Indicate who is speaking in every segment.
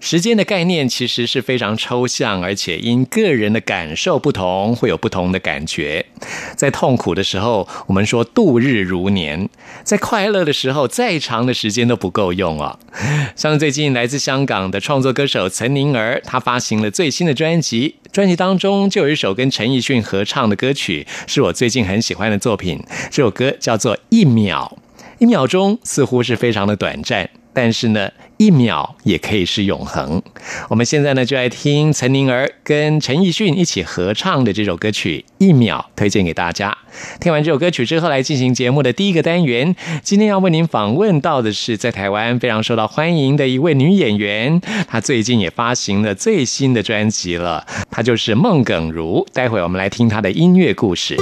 Speaker 1: 时间的概念其实是非常抽象，而且因个人的感受不同，会有不同的感觉。在痛苦的时候，我们说度日如年；在快乐的时候，再长的时间都不够用啊。像最近来自香港的创作歌手岑宁儿，她发行了最新的专辑，专辑当中就有一首跟陈奕迅合唱的歌曲，是我最近很喜欢的作品。这首歌叫做《一秒》，一秒钟似乎是非常的短暂。但是呢，一秒也可以是永恒。我们现在呢，就来听岑宁儿跟陈奕迅一起合唱的这首歌曲《一秒》，推荐给大家。听完这首歌曲之后，来进行节目的第一个单元。今天要为您访问到的是在台湾非常受到欢迎的一位女演员，她最近也发行了最新的专辑了，她就是孟耿如。待会我们来听她的音乐故事。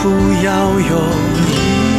Speaker 2: 不要犹
Speaker 3: 豫。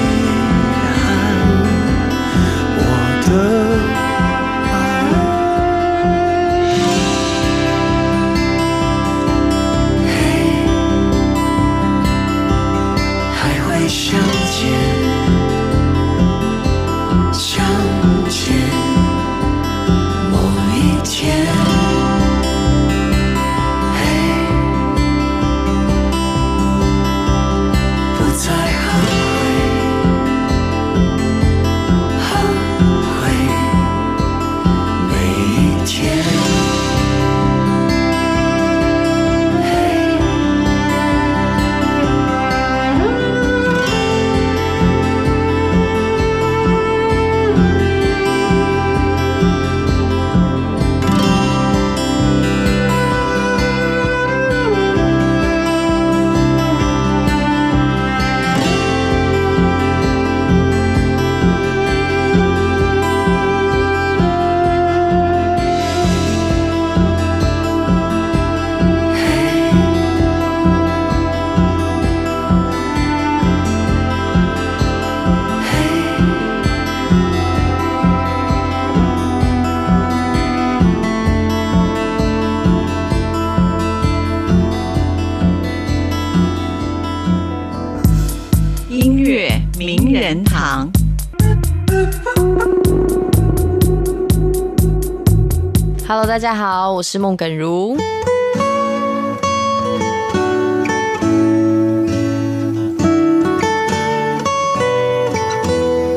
Speaker 3: 大家好，我是孟耿如。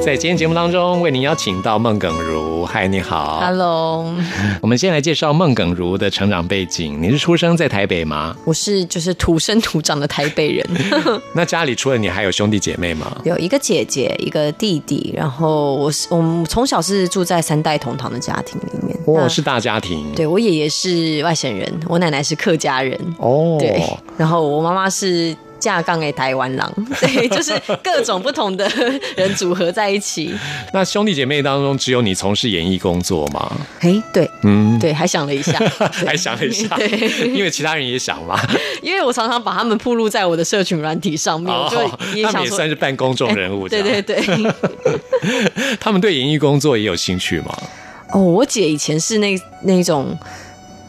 Speaker 1: 在今天节目当中，为您邀请到孟耿如。嗨，你好。
Speaker 3: Hello，
Speaker 1: 我们先来介绍孟耿如的成长背景。你是出生在台北吗？
Speaker 3: 我是就是土生土长的台北人，
Speaker 1: 那家里除了你，还有兄弟姐妹吗？
Speaker 3: 有一个姐姐，一个弟弟，然后我是我们从小是住在三代同堂的家庭里面。
Speaker 1: 哦，是大家庭。
Speaker 3: 对我爷爷是外省人，我奶奶是客家人，
Speaker 1: 哦，
Speaker 3: 对，然后我妈妈是。架杠给台湾狼，对，就是各种不同的人组合在一起。
Speaker 1: 那兄弟姐妹当中，只有你从事演艺工作吗？
Speaker 3: 嘿，对，
Speaker 1: 嗯，
Speaker 3: 对，还想了一下，对
Speaker 1: 还想了一下，
Speaker 3: 对，
Speaker 1: 因为其他人也想嘛。
Speaker 3: 因为我常常把他们铺露在我的社群软体上面，我就也
Speaker 1: 他们
Speaker 3: 想说，
Speaker 1: 也算是半公众人物。
Speaker 3: 对对对。
Speaker 1: 他们对演艺工作也有兴趣吗？
Speaker 3: 哦，我姐以前是那那种，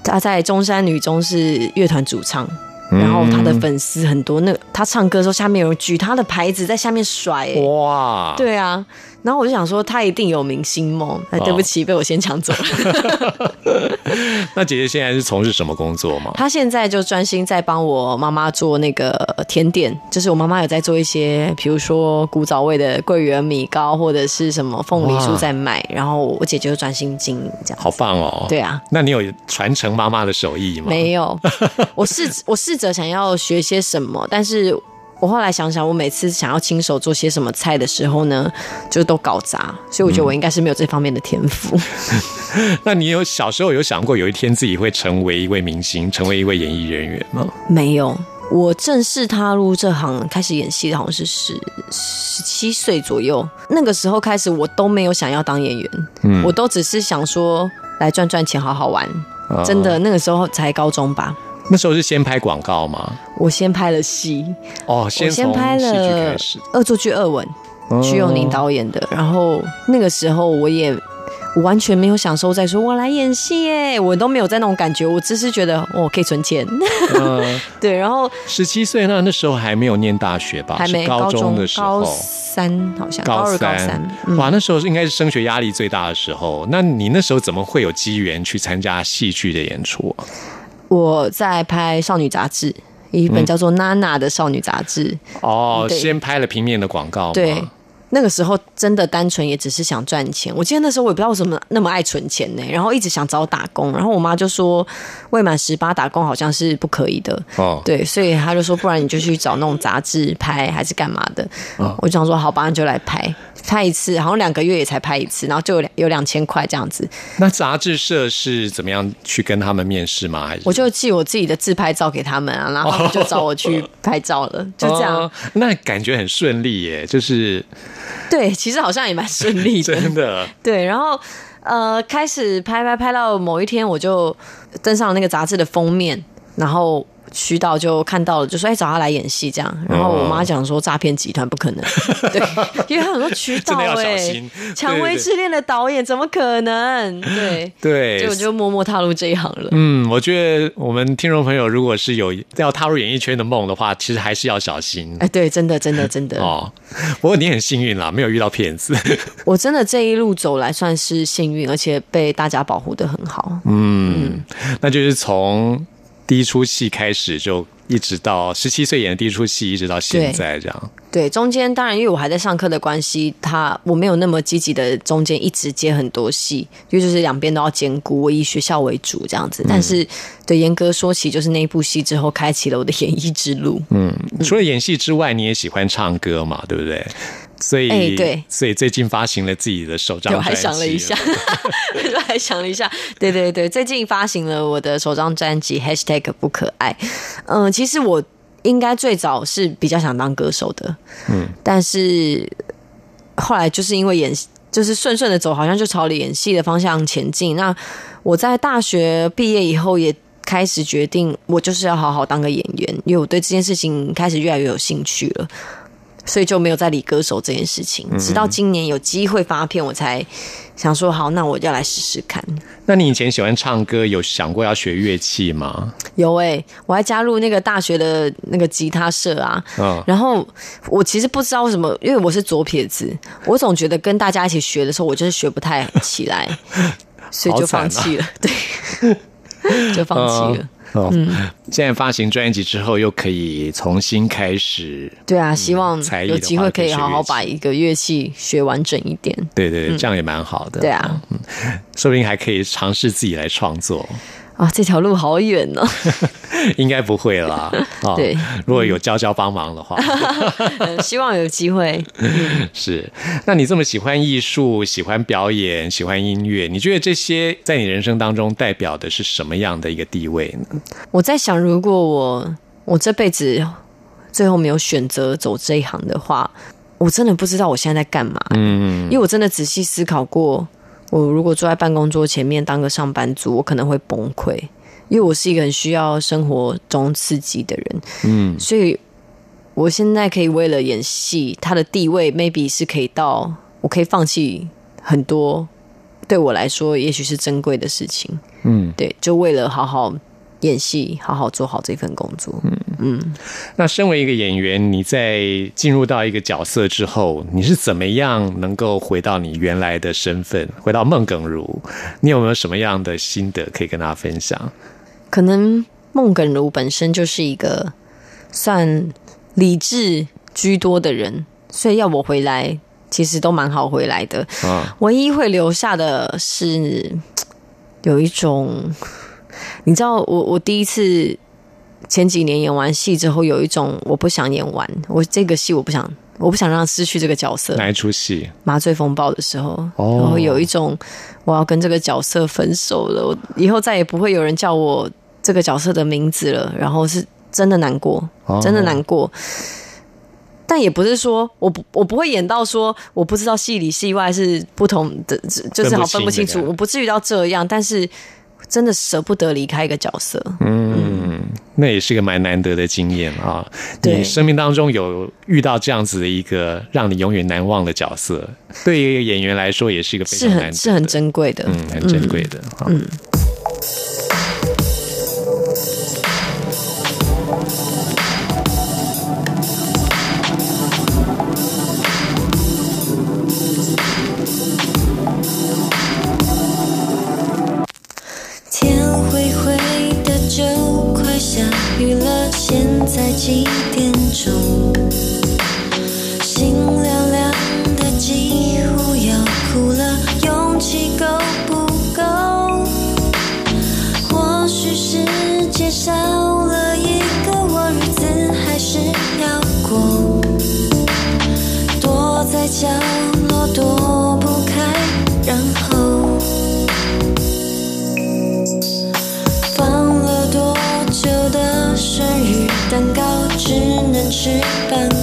Speaker 3: 她在中山女中是乐团主唱。然后她的粉丝很多，那她唱歌的时候，下面有人举她的牌子在下面甩、欸，
Speaker 1: 哇，
Speaker 3: 对啊。然后我就想说，她一定有明星梦。哎，对不起，被我先抢走了。
Speaker 1: 那姐姐现在是从事什么工作吗？
Speaker 3: 她现在就专心在帮我妈妈做那个甜点，就是我妈妈有在做一些，比如说古早味的桂圆米糕，或者是什么凤梨酥在卖。然后我姐姐就专心经营这样。
Speaker 1: 好棒哦！
Speaker 3: 对啊，
Speaker 1: 那你有传承妈妈的手艺吗？
Speaker 3: 没有，我试 我试着想要学些什么，但是我后来想想，我每次想要亲手做些什么菜的时候呢，就都搞砸，所以我觉得我应该是没有这方面的天赋。
Speaker 1: 那你有小时候有想过有一天自己会成为一位明星，成为一位演艺人员吗？
Speaker 3: 没有，我正式踏入这行开始演戏的好像是十十七岁左右，那个时候开始我都没有想要当演员，
Speaker 1: 嗯
Speaker 3: 我都只是想说来赚赚钱，好好玩。
Speaker 1: 啊
Speaker 3: 真的，那个时候才高中吧。
Speaker 1: 那时候是先拍广告吗？
Speaker 3: 我先拍了戏，
Speaker 1: 哦，先
Speaker 3: 先拍了
Speaker 1: 开始。
Speaker 3: 《恶作剧二吻》，徐永宁导演的。然后那个时候我也我完全没有享受在说我来演戏耶，我都没有在那种感觉，我只是觉得我可以存钱。
Speaker 1: 嗯，
Speaker 3: 对，然后
Speaker 1: 十七岁那那时候还没有念大学吧？
Speaker 3: 还没
Speaker 1: 是高
Speaker 3: 中
Speaker 1: 的时
Speaker 3: 高
Speaker 1: 候。
Speaker 3: 三好像高二高三，嗯
Speaker 1: 哇，那时候应该是升学压力最大的时候。那你那时候怎么会有机缘去参加戏剧的演出啊？
Speaker 3: 我在拍少女杂志，一本叫做《娜娜》的少女杂志。
Speaker 1: 哦，先拍了平面的广告？
Speaker 3: 对，那个时候真的单纯也只是想赚钱。我记得那时候我也不知道为什么那么爱存钱呢，然后一直想找打工，然后我妈就说未满十八打工好像是不可以的。
Speaker 1: 哦，
Speaker 3: 对，所以她就说，不然你就去找那种杂志拍，还是干嘛的？
Speaker 1: 哦
Speaker 3: 我就想说，好吧，那就来拍，拍一次，好像两个月也才拍一次，然后就有两有两千块这样子。
Speaker 1: 那杂志社是怎么样去跟他们面试吗？还是
Speaker 3: 我就寄我自己的自拍照给他们啊，然后他们就找我去拍照了，就这样。
Speaker 1: 哦那感觉很顺利耶，就是
Speaker 3: 对，其实好像也蛮顺利的。
Speaker 1: 真的
Speaker 3: 对，然后呃，开始拍拍拍到某一天，我就登上了那个杂志的封面，然后。徐导就看到了，就说：“哎，找他来演戏这样。”然后我妈讲说：“诈骗集团不可能，对，因为他想说徐导
Speaker 1: 真的要小
Speaker 3: 哎
Speaker 1: 心，
Speaker 3: 蔷薇之恋的导演怎么可能？对，
Speaker 1: 对
Speaker 3: 所以我就默默踏入这一行了。
Speaker 1: 嗯，我觉得我们听众朋友如果是有要踏入演艺圈的梦的话，其实还是要小心。
Speaker 3: 哎，对，真的，真的，真的，
Speaker 1: 哦，不过你很幸运啦，没有遇到骗子。
Speaker 3: 我真的这一路走来算是幸运，而且被大家保护的很好。
Speaker 1: 嗯，那就是从第一出戏开始，就一直到十七岁演的第一出戏，一直到现在这样。
Speaker 3: 对，中间当然因为我还在上课的关系，他我没有那么积极的中间一直接很多戏，因为就是两边都要兼顾，我以学校为主这样子。但是对严格说起，就是那一部戏之后，开启了我的演艺之路。
Speaker 1: 嗯，除了演戏之外，你也喜欢唱歌嘛，对不对？所以，
Speaker 3: 哎对
Speaker 1: 所以最近发行了自己的首张 专辑。
Speaker 3: 我还想了一下，我 还想了一下，对对对，最近发行了我的首张专辑，#hashtag 不可爱。嗯、其实我应该最早是比较想当歌手的，
Speaker 1: 嗯，
Speaker 3: 但是后来就是因为演，就是顺顺的走，好像就朝了演戏的方向前进。那我在大学毕业以后也。开始决定，我就是要好好当个演员，因为我对这件事情开始越来越有兴趣了。所以就没有再理歌手这件事情。直到今年有机会发片，我才想说好，那我要来试试看。
Speaker 1: 那你以前喜欢唱歌，有想过要学乐器吗？
Speaker 3: 有诶、我还加入那个大学的那个吉他社啊。
Speaker 1: 嗯，
Speaker 3: 然后我其实不知道为什么，因为我是左撇子，我总觉得跟大家一起学的时候，我就是学不太起来，所以就放弃了。对，就放弃了。
Speaker 1: 哦，现在发行专辑之后，又可以重新开始。
Speaker 3: 对啊，希望有机会可以好好把一个乐器学完整一点。
Speaker 1: 对对对，这样也蛮好的。
Speaker 3: 对啊，
Speaker 1: 说不定还可以尝试自己来创作。
Speaker 3: 啊，这条路好远呢、
Speaker 1: 应该不会啦。哦
Speaker 3: 对，
Speaker 1: 如果有娇娇帮忙的话，
Speaker 3: 嗯希望有机会。
Speaker 1: 是。那你这么喜欢艺术、喜欢表演、喜欢音乐，你觉得这些在你人生当中代表的是什么样的一个地位呢？
Speaker 3: 我在想，如果我我这辈子最后没有选择走这一行的话，我真的不知道我现在在干嘛。
Speaker 1: 嗯，
Speaker 3: 因为我真的仔细思考过，我如果坐在办公桌前面当个上班族，我可能会崩溃，因为我是一个很需要生活中刺激的人。
Speaker 1: 嗯，
Speaker 3: 所以我现在可以为了演戏，他的地位 maybe 是可以到我可以放弃很多对我来说也许是珍贵的事情。
Speaker 1: 嗯，
Speaker 3: 对，就为了好好演戏，好好做好这份工作。
Speaker 1: 嗯嗯那身为一个演员，你在进入到一个角色之后，你是怎么样能够回到你原来的身份，回到孟耿如？你有没有什么样的心得可以跟大家分享？
Speaker 3: 可能孟耿如本身就是一个算理智居多的人，所以要我回来，其实都蛮好回来的。
Speaker 1: 啊，
Speaker 3: 唯一会留下的是有一种，你知道我，我第一次前几年演完戏之后，有一种我不想演完，我这个戏我不想，我不想让他失去这个角色。
Speaker 1: 哪一出戏？
Speaker 3: 麻醉风暴的时候，
Speaker 1: 哦
Speaker 3: 然后有一种我要跟这个角色分手了，我以后再也不会有人叫我这个角色的名字了，然后是真的难过，
Speaker 1: 哦
Speaker 3: 真的难过。但也不是说我不我不会演到说我不知道戏里戏外是不同的，就是好分不清楚，
Speaker 1: 不
Speaker 3: 我不至于到这样，但是真的舍不得离开一个角色。
Speaker 1: 嗯，那也是个蛮难得的经验啊！你生命当中有遇到这样子的一个让你永远难忘的角色，对于一个演员来说，也是一个非
Speaker 3: 是
Speaker 1: 常难
Speaker 3: 是很珍贵的，
Speaker 1: 嗯，很珍贵的。嗯，
Speaker 4: 天几点钟？心凉凉的几乎要哭了，勇气够不够？或许世界少了一个我，日子还是要过。躲在角落躲不开，然后。放了多久的生日蛋糕，翅膀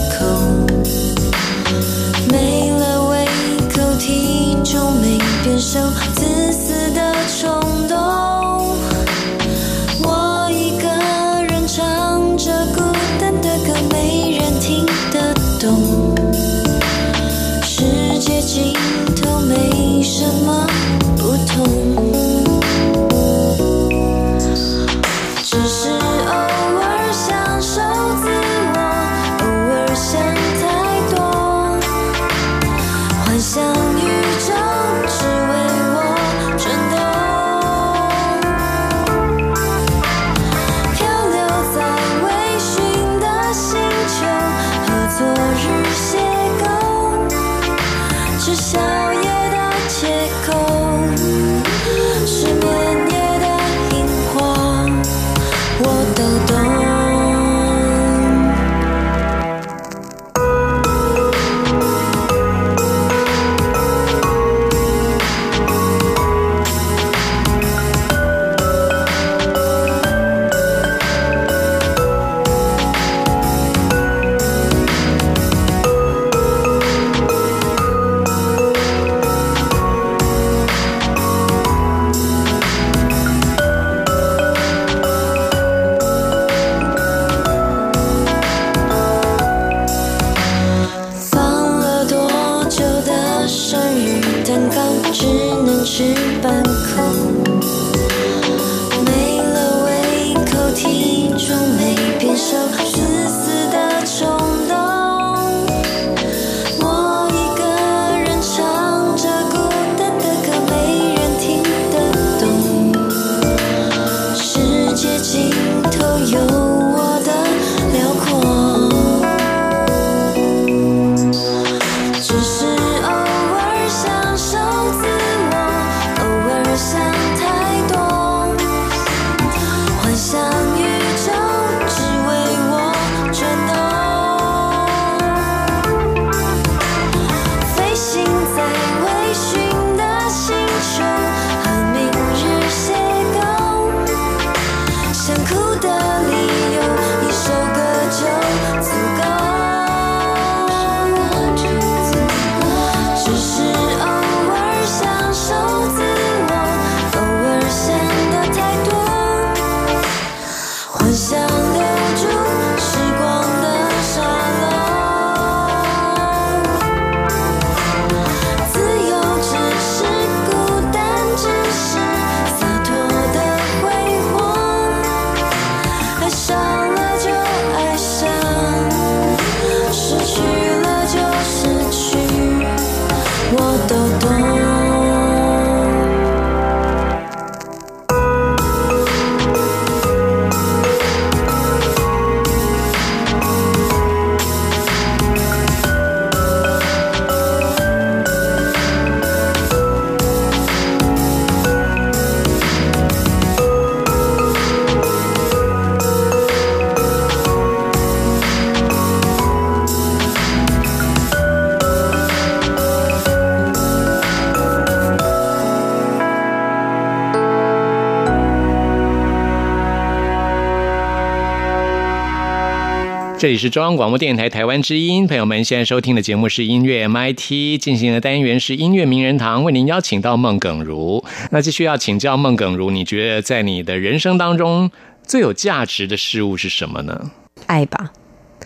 Speaker 1: 这里是中央广播电台台湾之音，朋友们现在收听的节目是音乐 MIT 进行的单元是音乐名人堂，为您邀请到孟耿如。那继续要请教孟耿如，你觉得在你的人生当中最有价值的事物是什么呢？
Speaker 3: 爱吧，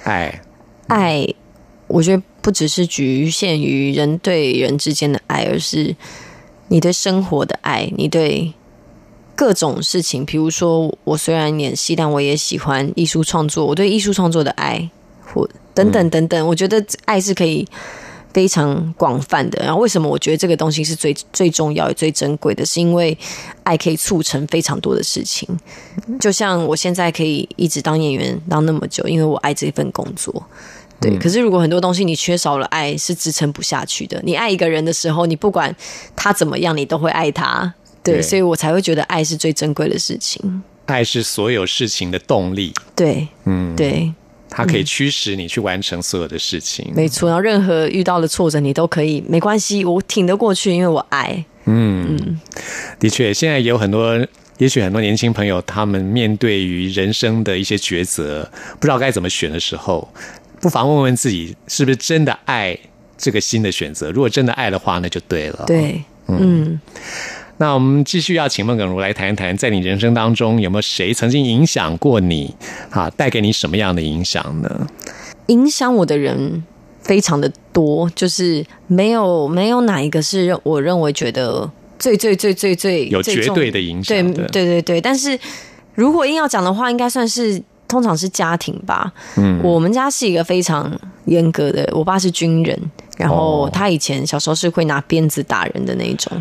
Speaker 1: 爱，
Speaker 3: 爱，我觉得不只是局限于人对人之间的爱，而是你对生活的爱，你对各种事情。比如说，我虽然演戏，但我也喜欢艺术创作，我对艺术创作的爱，或等等等等。我觉得爱是可以非常广泛的。然后，为什么我觉得这个东西是最最重要也最珍贵的？是因为爱可以促成非常多的事情。就像我现在可以一直当演员当那么久，因为我爱这份工作。对，可是如果很多东西你缺少了爱，是支撑不下去的。你爱一个人的时候，你不管他怎么样，你都会爱他。对，所以我才会觉得爱是最珍贵的事情。
Speaker 1: 爱是所有事情的动力，
Speaker 3: 对，
Speaker 1: 嗯，
Speaker 3: 对，
Speaker 1: 它可以驱使你去完成所有的事情。
Speaker 3: 没错。然后任何遇到的挫折，你都可以没关系，我挺得过去，因为我爱。
Speaker 1: 嗯，的确，现在也有很多，也许很多年轻朋友，他们面对于人生的一些抉择，不知道该怎么选的时候，不妨问问自己，是不是真的爱这个新的选择？如果真的爱的话，那就对了。，
Speaker 3: 对，嗯，
Speaker 1: 那我们继续要请孟耿如来谈一谈，在你人生当中有没有谁曾经影响过你？啊，带给你什么样的影响呢？
Speaker 3: 影响我的人非常的多，就是没有没有哪一个是我认为觉得最最最最最
Speaker 1: 有绝对的影响
Speaker 3: 对对对对，但是如果硬要讲的话，应该算是通常是家庭吧。嗯，我们家是一个非常严格的，我爸是军人，然后
Speaker 1: 哦
Speaker 3: 他以前小时候是会拿鞭子打人的那一种，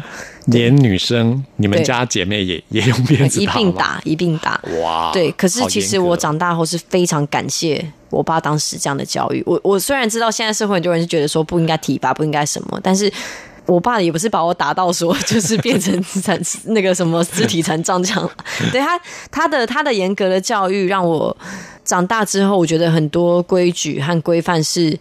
Speaker 1: 连女生，你们家姐妹也 也用鞭子
Speaker 3: 一？并打一并打。
Speaker 1: 哇，
Speaker 3: 对，可是其实我长大后是非常感谢我爸当时这样的教育。我我虽然知道现在社会很多人是觉得说不应该体罚，不应该什么，但是我爸也不是把我打到说就是变成残 那个什么肢体残障这样。对他他的他的严格的教育让我长大之后，我觉得很多规矩和规范是。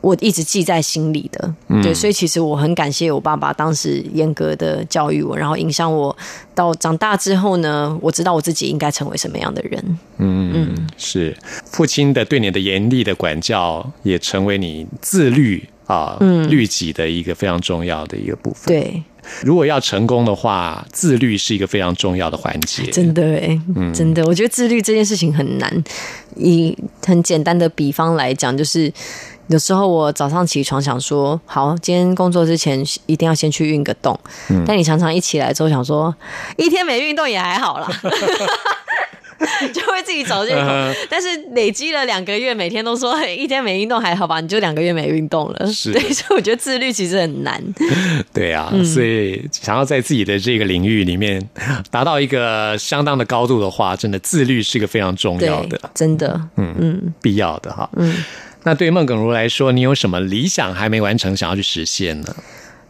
Speaker 3: 我一直记在心里的，对，所以其实我很感谢我爸爸当时严格的教育我，然后影响我到长大之后呢，我知道我自己应该成为什么样的人。
Speaker 1: 嗯，是父亲的对你的严厉的管教，也成为你自律啊、嗯律己的一个非常重要的一个部分。，
Speaker 3: 对，
Speaker 1: 如果要成功的话，自律是一个非常重要的环节。
Speaker 3: 真的哎，真的，我觉得自律这件事情很难。以很简单的比方来讲，就是有时候我早上起床想说，好，今天工作之前一定要先去运个动。但你常常一起来之后想说，一天没运动也还好啦。就会自己找借口。但是累积了两个月，每天都说嘿一天没运动还好吧，你就两个月没运动了。
Speaker 1: 是
Speaker 3: 对，所以我觉得自律其实很难。
Speaker 1: 对啊，
Speaker 3: 嗯
Speaker 1: 所以想要在自己的这个领域里面达到一个相当的高度的话，真的自律是一个非常重要的、，
Speaker 3: 真的，嗯嗯
Speaker 1: 必要的哈。嗯，那对于孟耿如来说，你有什么理想还没完成，想要去实现呢？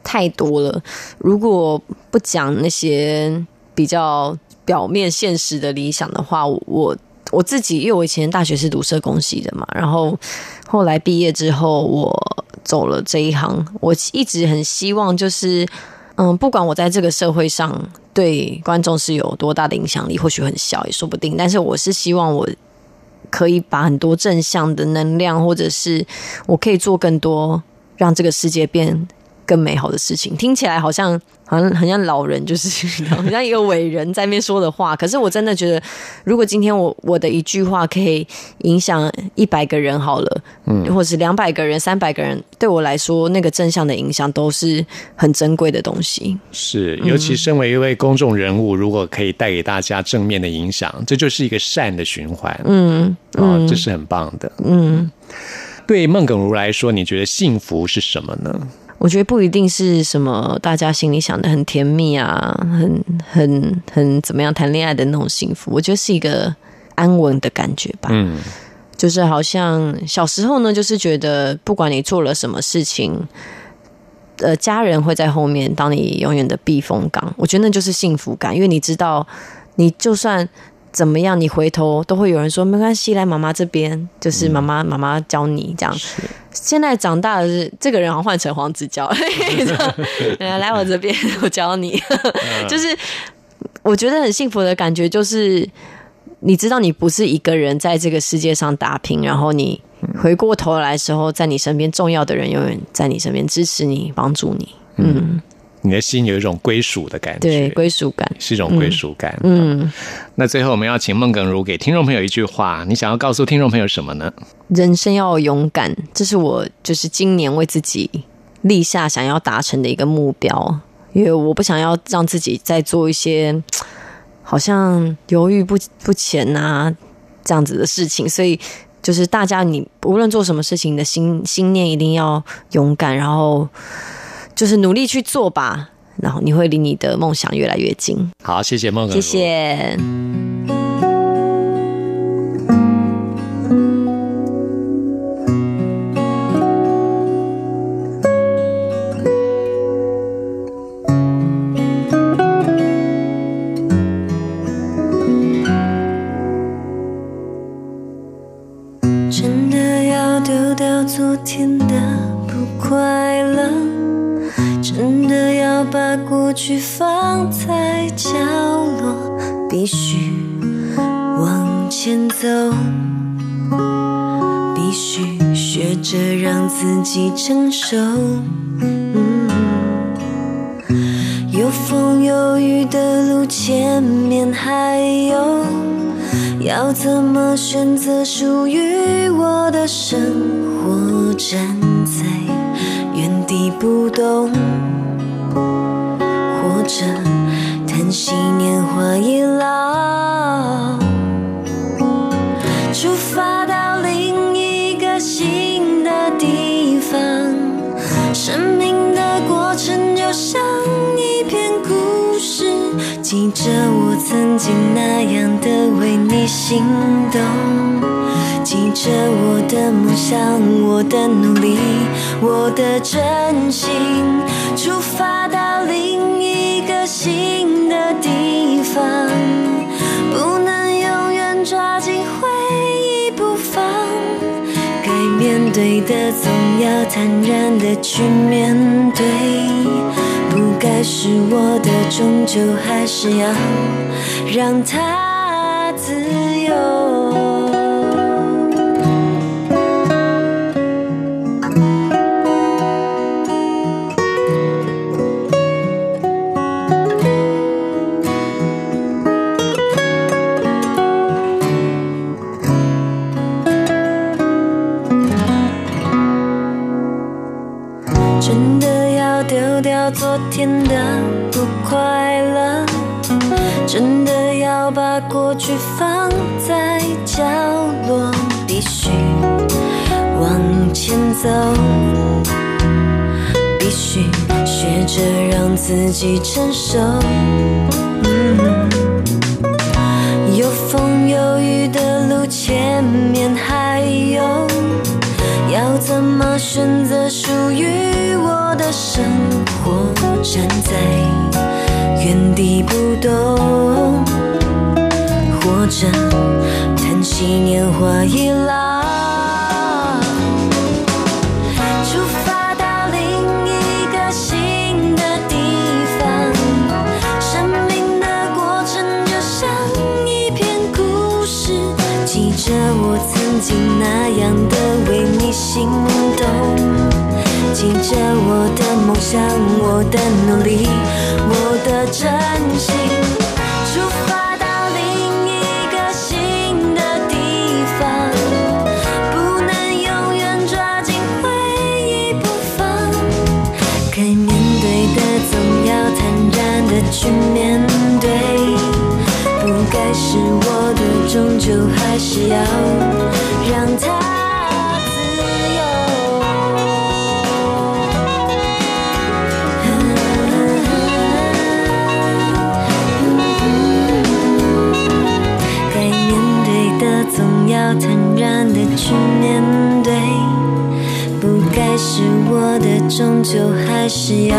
Speaker 3: 太多了。如果不讲那些比较表面现实的理想的话，我我自己，因为我以前大学是读社工系的嘛，然后后来毕业之后，我走了这一行，我一直很希望就是。嗯，不管我在这个社会上对观众是有多大的影响力，或许很小也说不定。但是我是希望我可以把很多正向的能量，或者是我可以做更多让这个世界变更美好的事情。听起来好像好像很像老人，就是 好像一个伟人在那边说的话。可是我真的觉得，如果今天我我的一句话可以影响一百个人好了，嗯，或者是两百个人、三百个人，对我来说，那个正向的影响都是很珍贵的东西。
Speaker 1: 是，尤其身为一位公众人物，如果可以带给大家正面的影响，这就是一个善的循环。嗯，哦，这是很棒的。嗯，对孟耿如来说，你觉得幸福是什么呢？
Speaker 3: 我觉得不一定是什么大家心里想的很甜蜜啊，很很很怎么样谈恋爱的那种幸福。我觉得是一个安稳的感觉吧。
Speaker 1: 嗯，
Speaker 3: 就是好像小时候呢，就是觉得不管你做了什么事情，呃，家人会在后面当你永远的避风港。我觉得那就是幸福感，因为你知道，你就算怎么样，你回头都会有人说没关系，来妈妈这边，就是妈妈、妈妈教你这样。现在长大的是这个人好像换成黄子佼，来 来我这边，我教你，就是我觉得很幸福的感觉，就是你知道你不是一个人在这个世界上打拼，然后你回过头来的时候，在你身边重要的人永远在你身边支持你、帮助你，嗯，
Speaker 1: 你的心有一种归属的感觉，
Speaker 3: 对，归属感。
Speaker 1: 是一种归属感。嗯，那最后我们要请孟耿如给听众朋友一句话，你想要告诉听众朋友什么呢？
Speaker 3: 人生要勇敢，这是我就是今年为自己立下想要达成的一个目标，因为我不想要让自己再做一些好像犹豫不不前啊这样子的事情，所以就是大家你无论做什么事情，你的心心念一定要勇敢，然后就是努力去做吧，然后你会离你的梦想越来越近。
Speaker 1: 好，谢谢梦哥
Speaker 3: 谢
Speaker 1: 如。
Speaker 3: 谢。
Speaker 4: 怎么选择属于我的生活？站在原地不动，或者叹息年华已老，出发到另一个新的地方。生命的过程就像一篇故事，记着我曾经那样的为你心动，记着我的梦想，我的努力，我的真心，出发到另一个新的地方，不能永远抓紧回忆不放。该面对的总要坦然的去面对，不该是我的终究还是要让它。真的要丢掉昨天的不快乐，真的要把过去前走，必须学着让自己成熟。有风有雨的路，前面还有，要怎么选择属于我的生活？站在原地不动，或者叹息年华已老。那样的为你心动，记着我的梦想，我的努力，去面对，不该是我的，终究还是要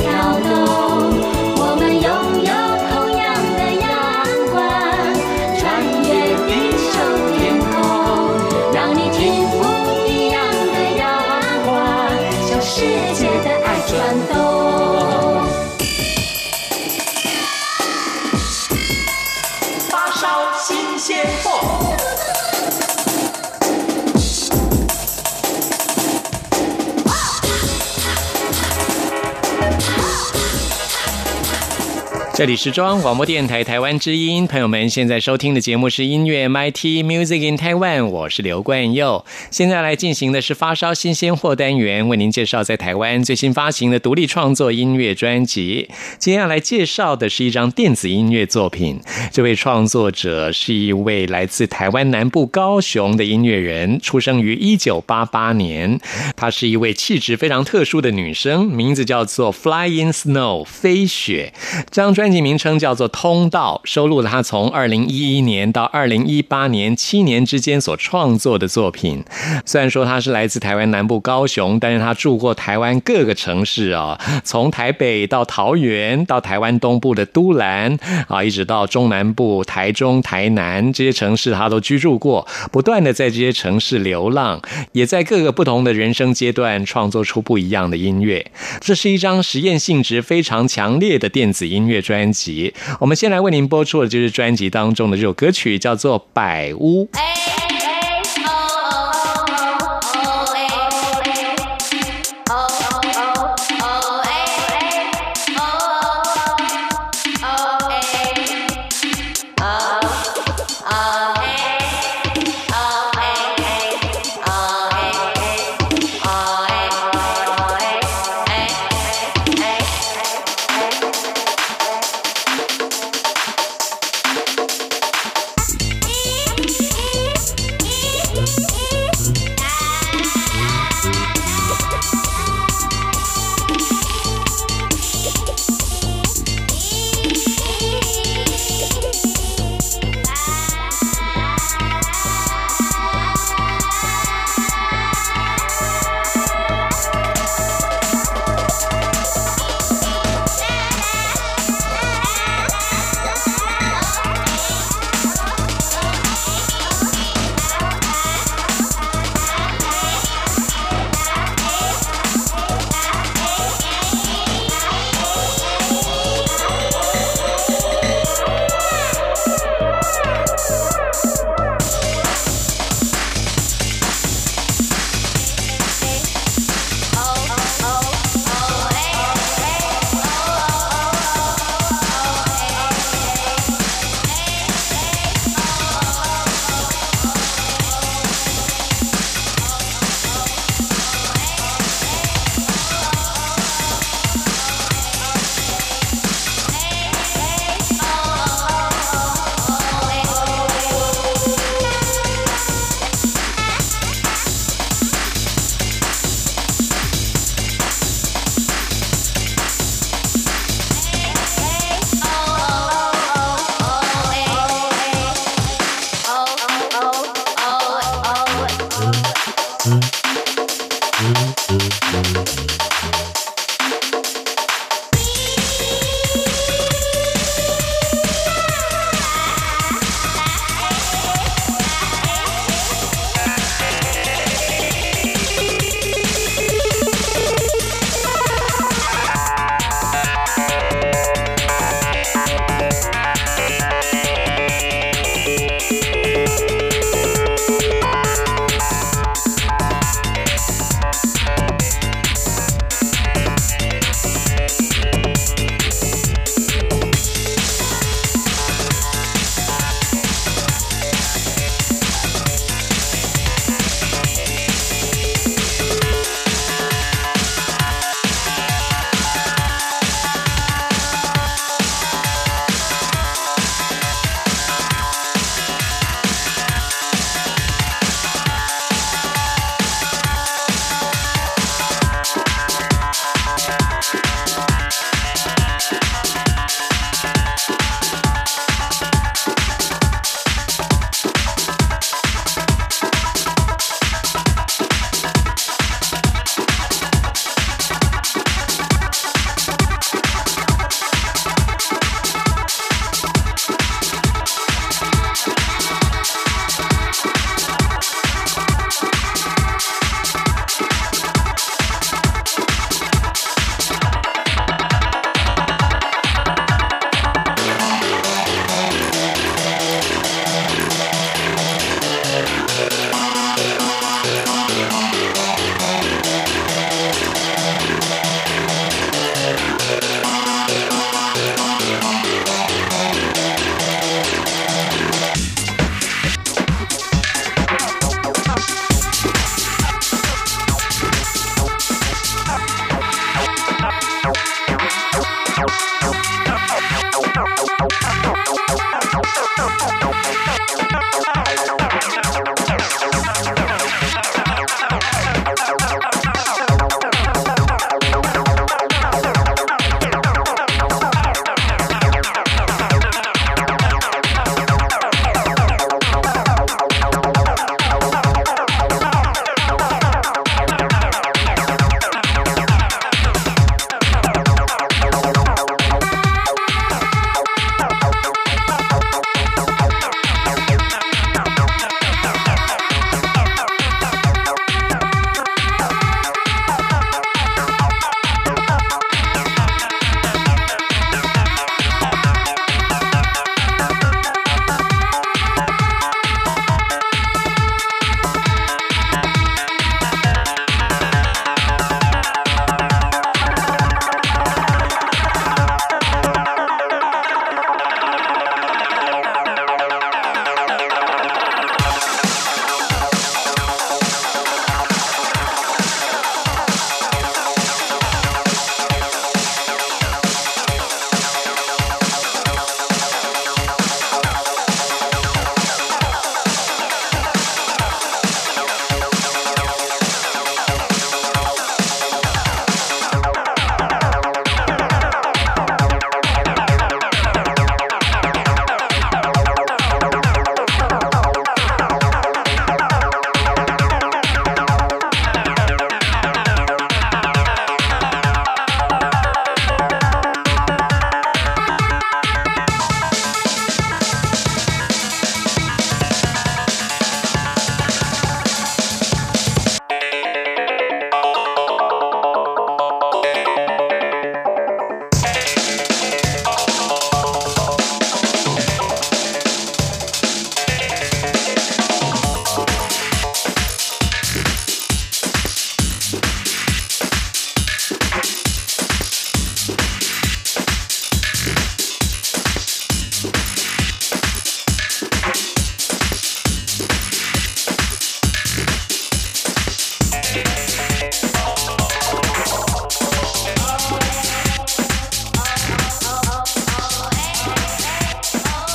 Speaker 1: 这里是中央广播电台台湾之音，朋友们现在收听的节目是音乐 MIT Music in Taiwan，我是刘冠佑。现在来进行的是发烧新鲜货单元，为您介绍在台湾最新发行的独立创作音乐专辑。接下来介绍的是一张电子音乐作品，这位创作者是一位来自台湾南部高雄的音乐人，出生于一九八八年。她是一位气质非常特殊的女生，名字叫做 Flying Snow 飞雪。这张专辑名称叫做《通道》，收录了他从二零一一年到二零一八年七年之间所创作的作品。虽然说他是来自台湾南部高雄，但是他住过台湾各个城市啊，从台北到桃园，到台湾东部的都兰啊，一直到中南部台中、台南这些城市，他都居住过，不断的在这些城市流浪，也在各个不同的人生阶段创作出不一样的音乐。这是一张实验性质非常强烈的电子音乐专专辑。我们先来为您播出的就是专辑当中的这首歌曲，叫做《百屋》。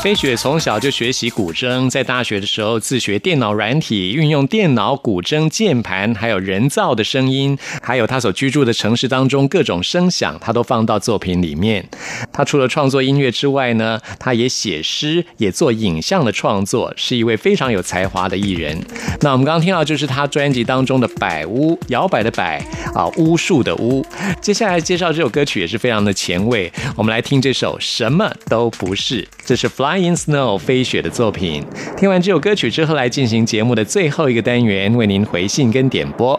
Speaker 1: 飞雪从小就学习古筝，在大学的时候自学电脑软体，运用电脑、古筝、键盘，还有人造的声音，还有他所居住的城市当中各种声响，他都放到作品里面。他除了创作音乐之外呢，他也写诗，也做影像的创作，是一位非常有才华的艺人。那我们刚刚听到就是他专辑当中的《百屋》，摇摆的摆啊，巫术的巫。接下来介绍这首歌曲也是非常的前卫，我们来听这首《什么都不是》，这是 Fly Flying Snow 飞雪的作品。听完这首歌曲之后，来进行节目的最后一个单元，为您回信跟点播。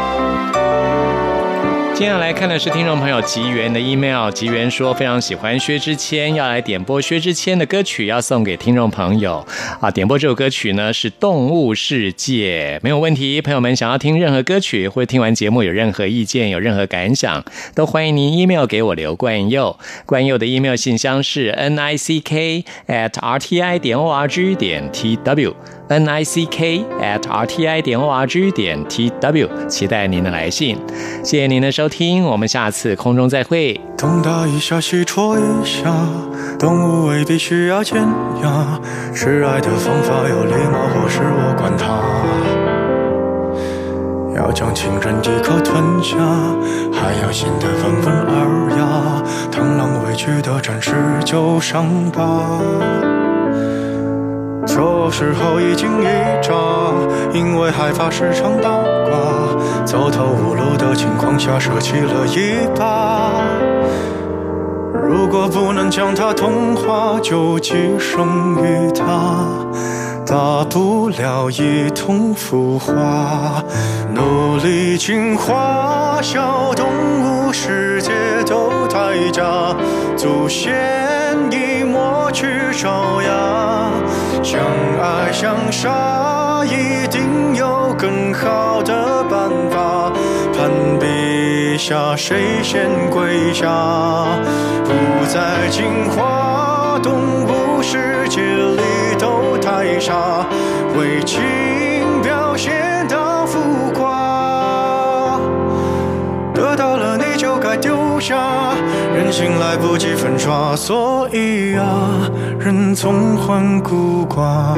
Speaker 1: 接下来看的是听众朋友吉源的 email，吉源说非常喜欢薛之谦，要来点播薛之谦的歌曲，要送给听众朋友啊。点播这首歌曲呢是《动物世界》，没有问题。朋友们想要听任何歌曲，或听完节目有任何意见、有任何感想，都欢迎您 email 给我刘冠佑。冠佑的 email 信箱是 n i c k at r t i 点 o r g 点 t w。N i c k at r t i 点 o r g 点 t w，期待您的来信。谢谢您的收听，我们下次空中再会。
Speaker 5: 东打一下，西戳一下，动物未必需要尖牙，示爱的方法有礼貌，或是我管它。要将情人一口吞下，还要显得温文尔雅。螳螂委屈的展示旧伤疤，这时候一惊一乍，因为害怕时常倒挂，走投无路的情况下舍弃了一把。如果不能将它同化，就寄生于它。大不了一同腐化，努力进化，小动物世界都太假，祖先去招呀，相爱相杀一定有更好的办法，攀比下谁先跪下，不再进化，动物世界里都太傻，为情丢下，人心来不及粉刷，所以啊，人总患孤寡。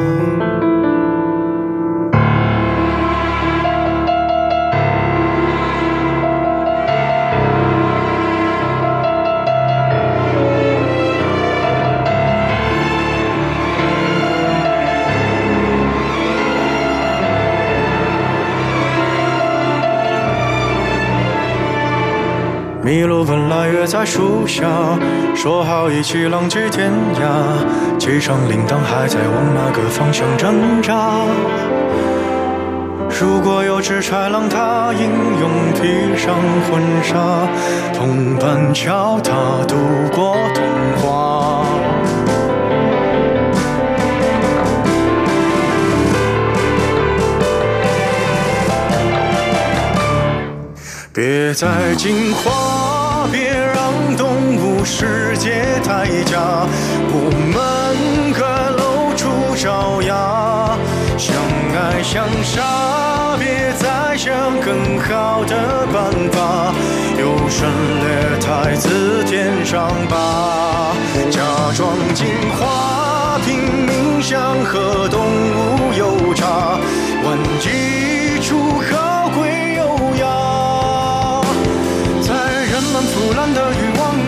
Speaker 5: 麋鹿本来约在树下，说好一起浪迹天涯，系上铃铛还在往哪个方向挣扎？如果有只豺狼，它英勇披上婚纱，同伴教它度过童话。别再进化，别让动物世界太假，我们该露出爪牙，相爱相杀，别再想更好的办法，优胜劣汰，自添伤疤，假装进化，拼命想和动物有差，万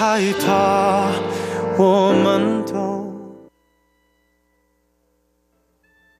Speaker 5: 害怕，我们。